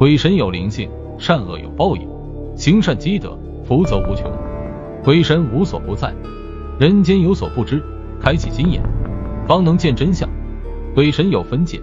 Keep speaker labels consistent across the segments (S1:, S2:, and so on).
S1: 鬼神有灵性，善恶有报应，行善积德，福泽无穷。鬼神无所不在，人间有所不知，开启心眼，方能见真相。鬼神有分界，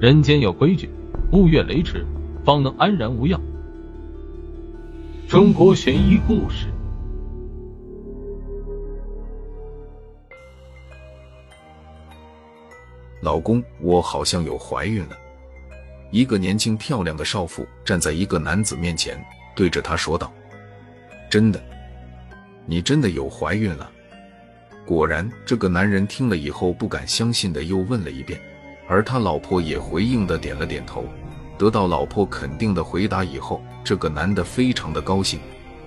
S1: 人间有规矩，勿越雷池，方能安然无恙。中国悬疑故事。
S2: 老公，我好像有怀孕了。一个年轻漂亮的少妇站在一个男子面前，对着他说道：“真的，你真的有怀孕了？”果然，这个男人听了以后不敢相信的又问了一遍，而他老婆也回应的点了点头。得到老婆肯定的回答以后，这个男的非常的高兴，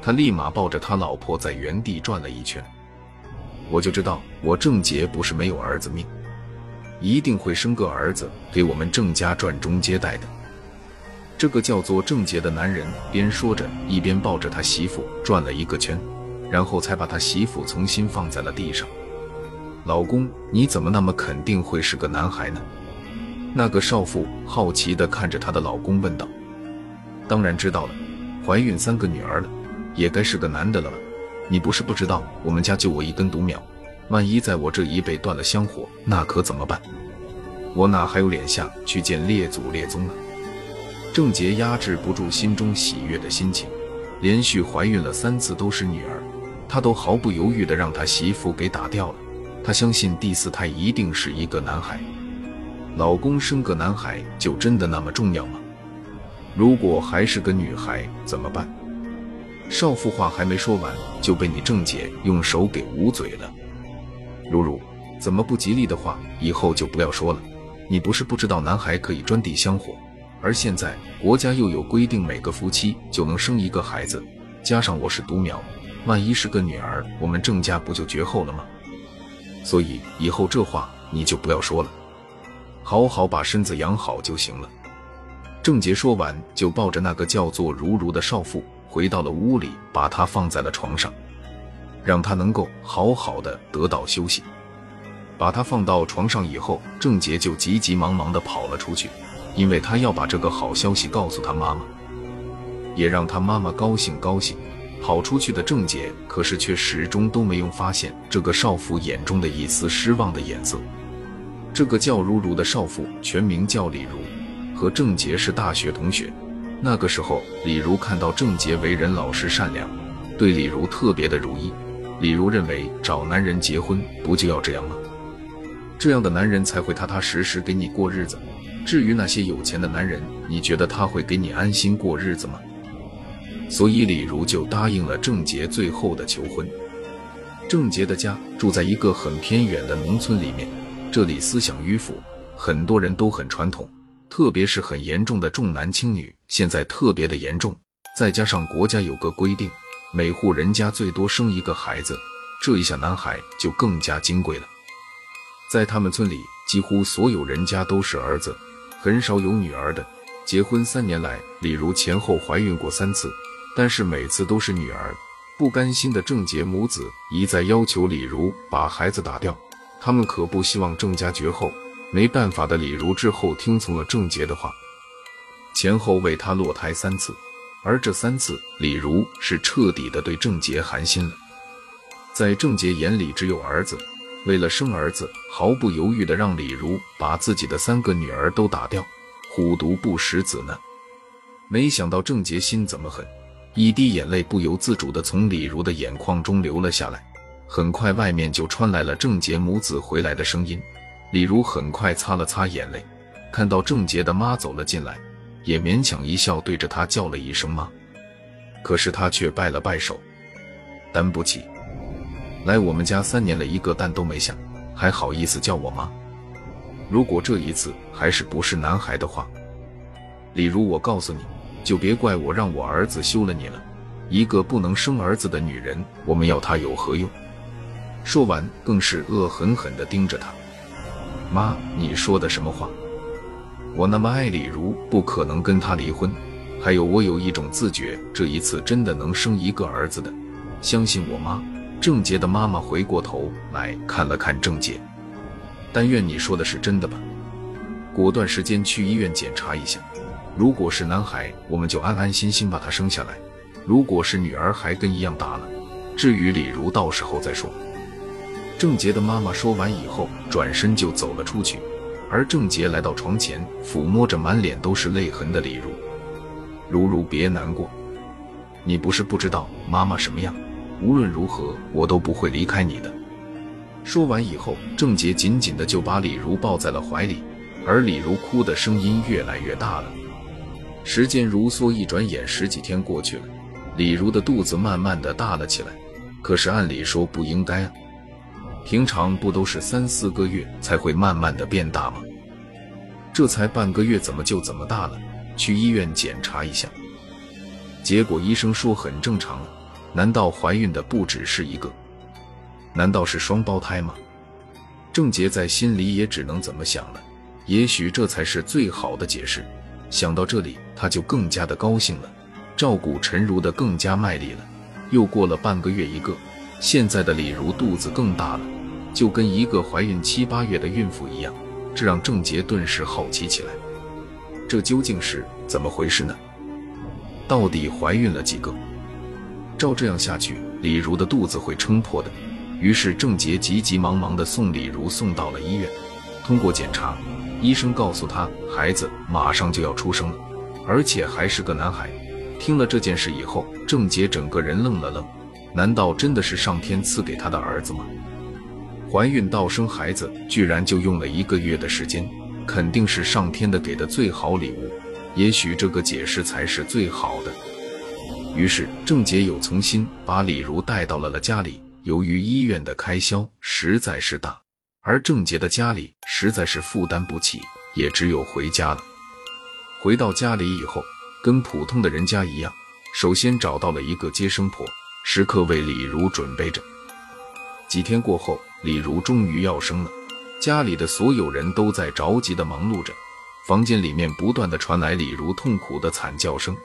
S2: 他立马抱着他老婆在原地转了一圈。我就知道，我郑杰不是没有儿子命。一定会生个儿子给我们郑家传宗接代的。这个叫做郑杰的男人边说着，一边抱着他媳妇转了一个圈，然后才把他媳妇重新放在了地上。老公，你怎么那么肯定会是个男孩呢？那个少妇好奇地看着她的老公问道。当然知道了，怀孕三个女儿了，也该是个男的了吧？你不是不知道，我们家就我一根独苗。万一在我这一辈断了香火，那可怎么办？我哪还有脸下去见列祖列宗啊？郑杰压制不住心中喜悦的心情，连续怀孕了三次都是女儿，他都毫不犹豫地让他媳妇给打掉了。他相信第四胎一定是一个男孩。老公生个男孩就真的那么重要吗？如果还是个女孩怎么办？少妇话还没说完，就被你郑姐用手给捂嘴了。如如，怎么不吉利的话，以后就不要说了。你不是不知道男孩可以专递香火，而现在国家又有规定，每个夫妻就能生一个孩子，加上我是独苗，万一是个女儿，我们郑家不就绝后了吗？所以以后这话你就不要说了，好好把身子养好就行了。郑杰说完，就抱着那个叫做如如的少妇回到了屋里，把她放在了床上。让他能够好好的得到休息。把他放到床上以后，郑杰就急急忙忙的跑了出去，因为他要把这个好消息告诉他妈妈，也让他妈妈高兴高兴。跑出去的郑杰可是却始终都没有发现这个少妇眼中的一丝失望的眼色。这个叫如如的少妇全名叫李如，和郑杰是大学同学。那个时候，李如看到郑杰为人老实善良，对李如特别的如意。李如认为找男人结婚不就要这样吗？这样的男人才会踏踏实实给你过日子。至于那些有钱的男人，你觉得他会给你安心过日子吗？所以李如就答应了郑杰最后的求婚。郑杰的家住在一个很偏远的农村里面，这里思想迂腐，很多人都很传统，特别是很严重的重男轻女，现在特别的严重。再加上国家有个规定。每户人家最多生一个孩子，这一下男孩就更加金贵了。在他们村里，几乎所有人家都是儿子，很少有女儿的。结婚三年来，李如前后怀孕过三次，但是每次都是女儿。不甘心的郑杰母子一再要求李如把孩子打掉，他们可不希望郑家绝后。没办法的李如之后听从了郑杰的话，前后为他落胎三次。而这三次，李如是彻底的对郑杰寒心了。在郑杰眼里，只有儿子。为了生儿子，毫不犹豫的让李如把自己的三个女儿都打掉，虎毒不食子呢。没想到郑杰心怎么狠，一滴眼泪不由自主的从李如的眼眶中流了下来。很快，外面就传来了郑杰母子回来的声音。李如很快擦了擦眼泪，看到郑杰的妈走了进来。也勉强一笑，对着他叫了一声妈，可是他却摆了摆手，担不起。来我们家三年了，一个蛋都没下，还好意思叫我妈？如果这一次还是不是男孩的话，李如，我告诉你，就别怪我让我儿子休了你了。一个不能生儿子的女人，我们要她有何用？说完，更是恶狠狠地盯着他。妈，你说的什么话？我那么爱李如，不可能跟她离婚。还有，我有一种自觉，这一次真的能生一个儿子的。相信我妈。郑杰的妈妈回过头来看了看郑杰，但愿你说的是真的吧。果断时间去医院检查一下。如果是男孩，我们就安安心心把他生下来；如果是女儿，还跟一样大了。至于李如，到时候再说。郑杰的妈妈说完以后，转身就走了出去。而郑杰来到床前，抚摸着满脸都是泪痕的李如：“如如，别难过，你不是不知道妈妈什么样。无论如何，我都不会离开你的。”说完以后，郑杰紧紧的就把李如抱在了怀里，而李如哭的声音越来越大了。时间如梭，一转眼十几天过去了，李如的肚子慢慢的大了起来。可是按理说不应该啊，平常不都是三四个月才会慢慢的变大吗？这才半个月，怎么就这么大了？去医院检查一下。结果医生说很正常。难道怀孕的不只是一个？难道是双胞胎吗？郑杰在心里也只能怎么想了。也许这才是最好的解释。想到这里，他就更加的高兴了，照顾陈如的更加卖力了。又过了半个月一个，现在的李如肚子更大了，就跟一个怀孕七八月的孕妇一样，这让郑杰顿时好奇起来。这究竟是怎么回事呢？到底怀孕了几个？照这样下去，李如的肚子会撑破的。于是郑杰急急忙忙地送李如送到了医院，通过检查。医生告诉他，孩子马上就要出生了，而且还是个男孩。听了这件事以后，郑杰整个人愣了愣。难道真的是上天赐给他的儿子吗？怀孕到生孩子居然就用了一个月的时间，肯定是上天的给的最好礼物。也许这个解释才是最好的。于是郑杰又从新把李如带到了了家里。由于医院的开销实在是大。而郑杰的家里实在是负担不起，也只有回家了。回到家里以后，跟普通的人家一样，首先找到了一个接生婆，时刻为李如准备着。几天过后，李如终于要生了，家里的所有人都在着急的忙碌着，房间里面不断的传来李如痛苦的惨叫声，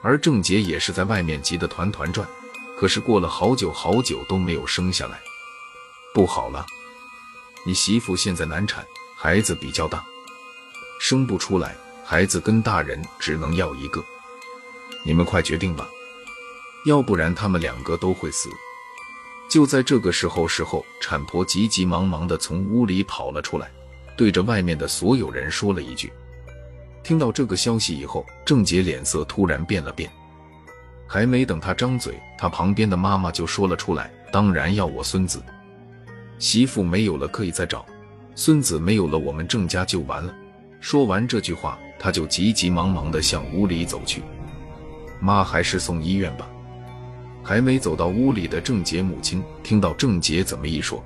S2: 而郑杰也是在外面急得团团转。可是过了好久好久都没有生下来，不好了！你媳妇现在难产，孩子比较大，生不出来，孩子跟大人只能要一个，你们快决定吧，要不然他们两个都会死。就在这个时候，时候产婆急急忙忙地从屋里跑了出来，对着外面的所有人说了一句。听到这个消息以后，郑杰脸色突然变了变，还没等他张嘴，他旁边的妈妈就说了出来：“当然要我孙子。”媳妇没有了，可以再找；孙子没有了，我们郑家就完了。说完这句话，他就急急忙忙地向屋里走去。妈，还是送医院吧。还没走到屋里的郑杰母亲听到郑杰怎么一说，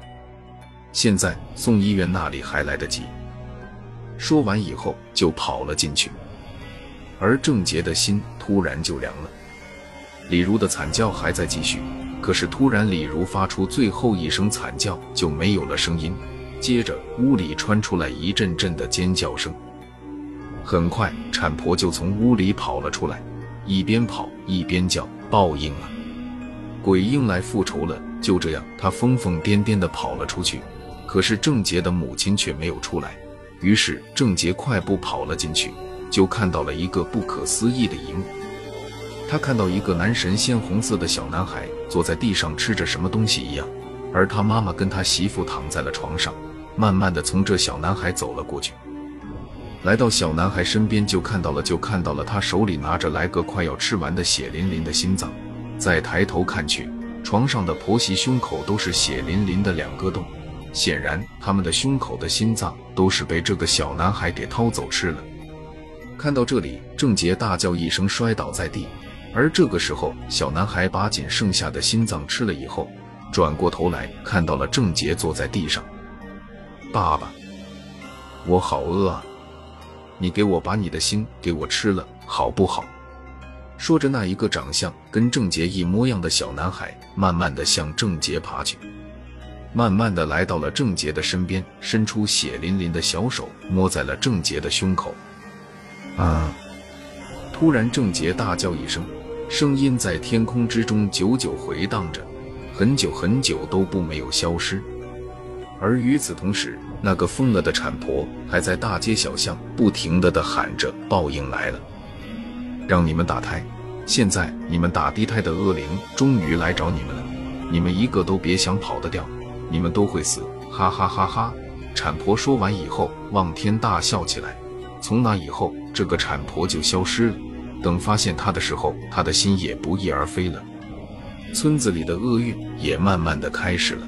S2: 现在送医院那里还来得及。说完以后就跑了进去，而郑杰的心突然就凉了。李如的惨叫还在继续。可是突然，李如发出最后一声惨叫，就没有了声音。接着，屋里传出来一阵阵的尖叫声。很快，产婆就从屋里跑了出来，一边跑一边叫：“报应啊！鬼婴来复仇了！”就这样，他疯疯癫癫地跑了出去。可是郑杰的母亲却没有出来。于是，郑杰快步跑了进去，就看到了一个不可思议的一幕。他看到一个男神鲜红色的小男孩坐在地上吃着什么东西一样，而他妈妈跟他媳妇躺在了床上，慢慢的从这小男孩走了过去，来到小男孩身边就看到了就看到了他手里拿着来个快要吃完的血淋淋的心脏，再抬头看去，床上的婆媳胸口都是血淋淋的两个洞，显然他们的胸口的心脏都是被这个小男孩给掏走吃了。看到这里，郑杰大叫一声，摔倒在地。而这个时候，小男孩把仅剩下的心脏吃了以后，转过头来看到了郑杰坐在地上。爸爸，我好饿啊！你给我把你的心给我吃了，好不好？说着，那一个长相跟郑杰一模样的小男孩，慢慢的向郑杰爬去，慢慢的来到了郑杰的身边，伸出血淋淋的小手摸在了郑杰的胸口。啊！突然，郑杰大叫一声。声音在天空之中久久回荡着，很久很久都不没有消失。而与此同时，那个疯了的产婆还在大街小巷不停的的喊着：“报应来了，让你们打胎。现在你们打低胎的恶灵终于来找你们了，你们一个都别想跑得掉，你们都会死！哈哈哈哈！产婆说完以后，望天大笑起来。从那以后，这个产婆就消失了。等发现她的时候，她的心也不翼而飞了。村子里的厄运也慢慢的开始了。